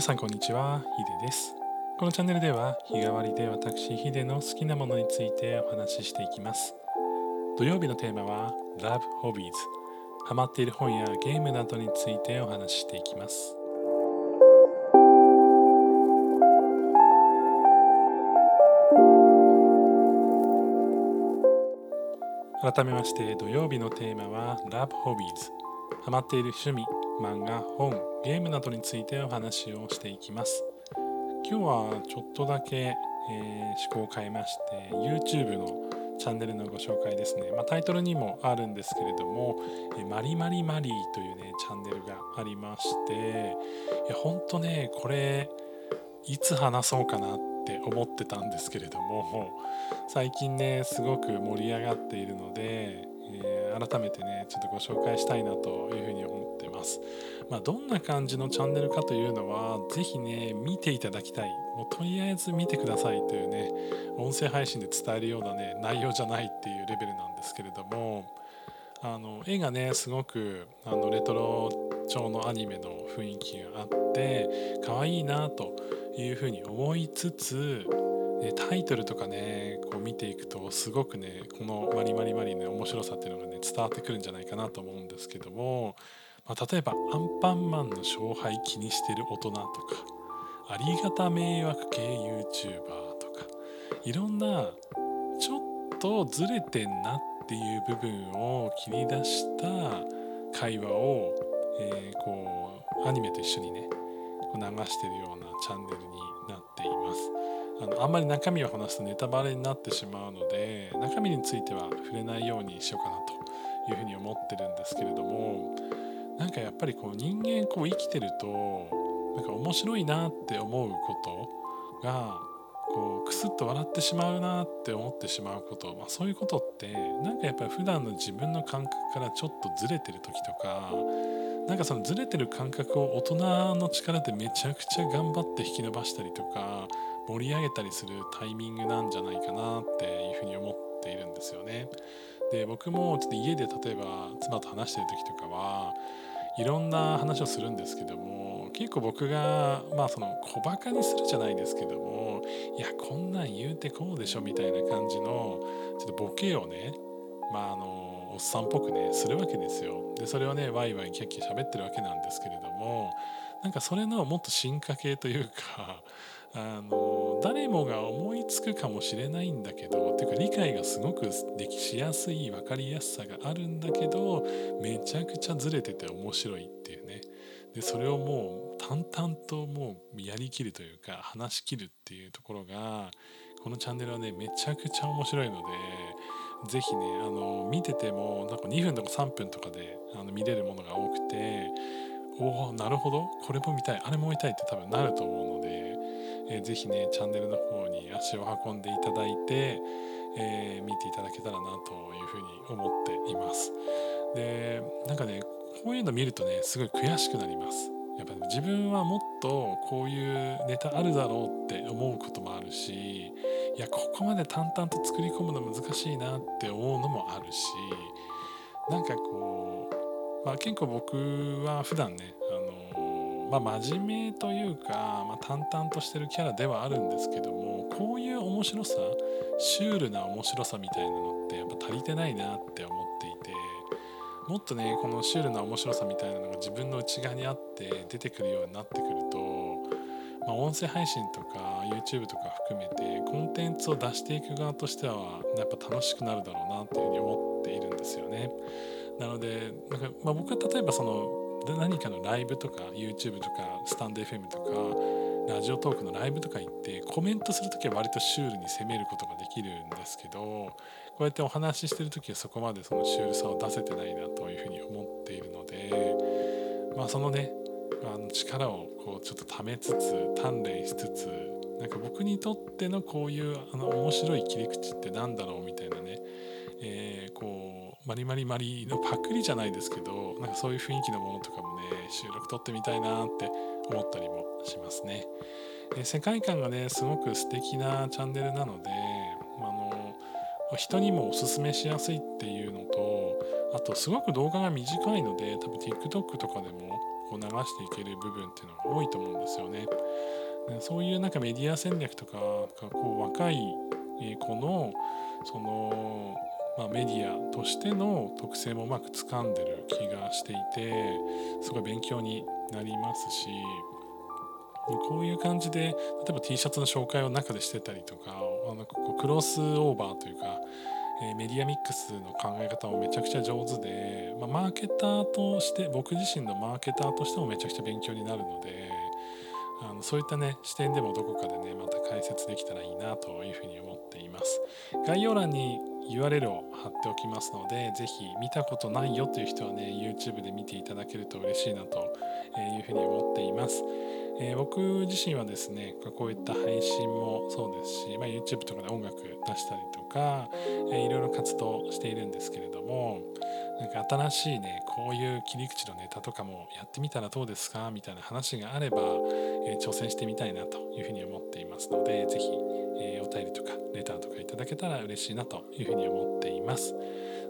皆さんこんにちはヒデです。このチャンネルでは日替わりで私ヒデの好きなものについてお話ししていきます。土曜日のテーマは Love Hobbies ハマっている本やゲームなどについてお話ししていきます。改めまして土曜日のテーマは Love Hobbies ハマっている趣味漫画本。ゲームなどについてお話をしていきます。今日はちょっとだけ、えー、趣向を変えまして YouTube のチャンネルのご紹介ですね、まあ、タイトルにもあるんですけれども「えマリマリマリー」というねチャンネルがありましていやほんとねこれいつ話そうかなって思ってたんですけれども最近ねすごく盛り上がっているので、改めてねちょっとご紹介したいなというふうに思ってます、まあ、どんな感じのチャンネルかというのは是非ね見ていただきたい。もうとりあえず見てくださいというね音声配信で伝えるようなね内容じゃないっていうレベルなんですけれどもあの絵がねすごくあのレトロ調のアニメの雰囲気があって可愛いなというふうに思いつつタイトルとかねこう見ていくとすごくねこの「マリマリマリ」の面白さっていうのがね伝わってくるんじゃないかなと思うんですけども、まあ、例えばアンパンマンの勝敗気にしてる大人とかありがた迷惑系 YouTuber とかいろんなちょっとずれてんなっていう部分を切り出した会話を、えー、こうアニメと一緒にね流してるようなチャンネルにあのあんまり中身を話すとネタバレになってしまうので中身については触れないようにしようかなというふうに思ってるんですけれどもなんかやっぱりこう人間こう生きてるとなんか面白いなって思うことがこうクスッと笑ってしまうなって思ってしまうこと、まあ、そういうことってなんかやっぱり普段の自分の感覚からちょっとずれてる時とかなんかそのずれてる感覚を大人の力でめちゃくちゃ頑張って引き伸ばしたりとか盛り上げたりするタイミングなんじゃないかなっていうふうに思っているんですよね。で僕もちょっと家で例えば妻と話してる時とかはいろんな話をするんですけども結構僕がまあその小バカにするじゃないですけどもいやこんなん言うてこうでしょみたいな感じのちょっとボケをねまああのおっさんっぽくねするわけですよでそれをねワイワイキャッキャ喋ってるわけなんですけれどもなんかそれのもっと進化系というかあの誰もが思いつくかもしれないんだけどっていうか理解がすごくできしやすい分かりやすさがあるんだけどめちゃくちゃずれてて面白いっていうね。でそれをもう淡々ともうやりきるというか話しきるっていうところがこのチャンネルはねめちゃくちゃ面白いのでぜひねあの見ててもなんか2分とか3分とかであの見れるものが多くておおなるほど。これも見たい。あれも見たいって多分なると思うの、えー、ぜひねチャンネルの方に足を運んでいただいて、えー、見ていただけたらなというふうに思っています。でなんかねこういうの見るとねすごい悔しくなります。やっぱ自分はもっとこういうネタあるだろうって思うこともあるしいやここまで淡々と作り込むの難しいなって思うのもあるしなんかこう、まあ、結構僕は普段ね、まあ、真面目というか、まあ、淡々としてるキャラではあるんですけどもこういう面白さシュールな面白さみたいなのってやっぱ足りてないなって思っていて。もっとねこのシュールな面白さみたいなのが自分の内側にあって出てくるようになってくると、まあ、音声配信とか YouTube とか含めてコンテンツを出していく側としてはやっぱ楽しくなるだろうなっていうふうに思っているんですよね。なのでなんか、まあ、僕は例えばその何かのライブとか YouTube とかスタンド FM とかラジオトークのライブとか行ってコメントする時は割とシュールに攻めることができるんですけどこうやってお話ししてる時はそこまでそのシュールさを出せてないなというふうに思っているので、まあ、そのねあの力をこうちょっとためつつ鍛錬しつつなんか僕にとってのこういうあの面白い切り口って何だろうみたいなね、マリマリマリのパクリじゃないですけどなんかそういう雰囲気のものとかもね収録撮ってみたいなって思ったりもしますね。え世界観がねすごく素敵なチャンネルなのであの人にもおすすめしやすいっていうのとあとすごく動画が短いので多分 TikTok とかでもこう流していける部分っていうのが多いと思うんですよね。そういうなんかメディア戦略とかがこう若い子のその、まあ、メディアとしての特性もうまく掴んでる気がしていてすごい勉強になりますしこういう感じで例えば T シャツの紹介を中でしてたりとかあのこうクロスオーバーというか、えー、メディアミックスの考え方もめちゃくちゃ上手で、まあ、マーケターとして僕自身のマーケターとしてもめちゃくちゃ勉強になるのであのそういったね視点でもどこかでねまた解説できたらいいなというふうに思っています。概要欄に URL を貼っておきますので是非見たことないよという人はね YouTube で見ていただけると嬉しいなというふうに思っています。えー、僕自身はですねこういった配信もそうですし、まあ、YouTube とかで音楽出したりとか、えー、いろいろ活動しているんですけれどもなんか新しいねこういう切り口のネタとかもやってみたらどうですかみたいな話があれば、えー、挑戦してみたいなというふうに思っていますので是非、えー、お便りとかレターとかいただけたら嬉しいなというふうに思っています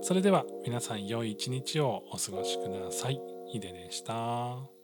それでは皆さん良い一日をお過ごしくださいヒデでした。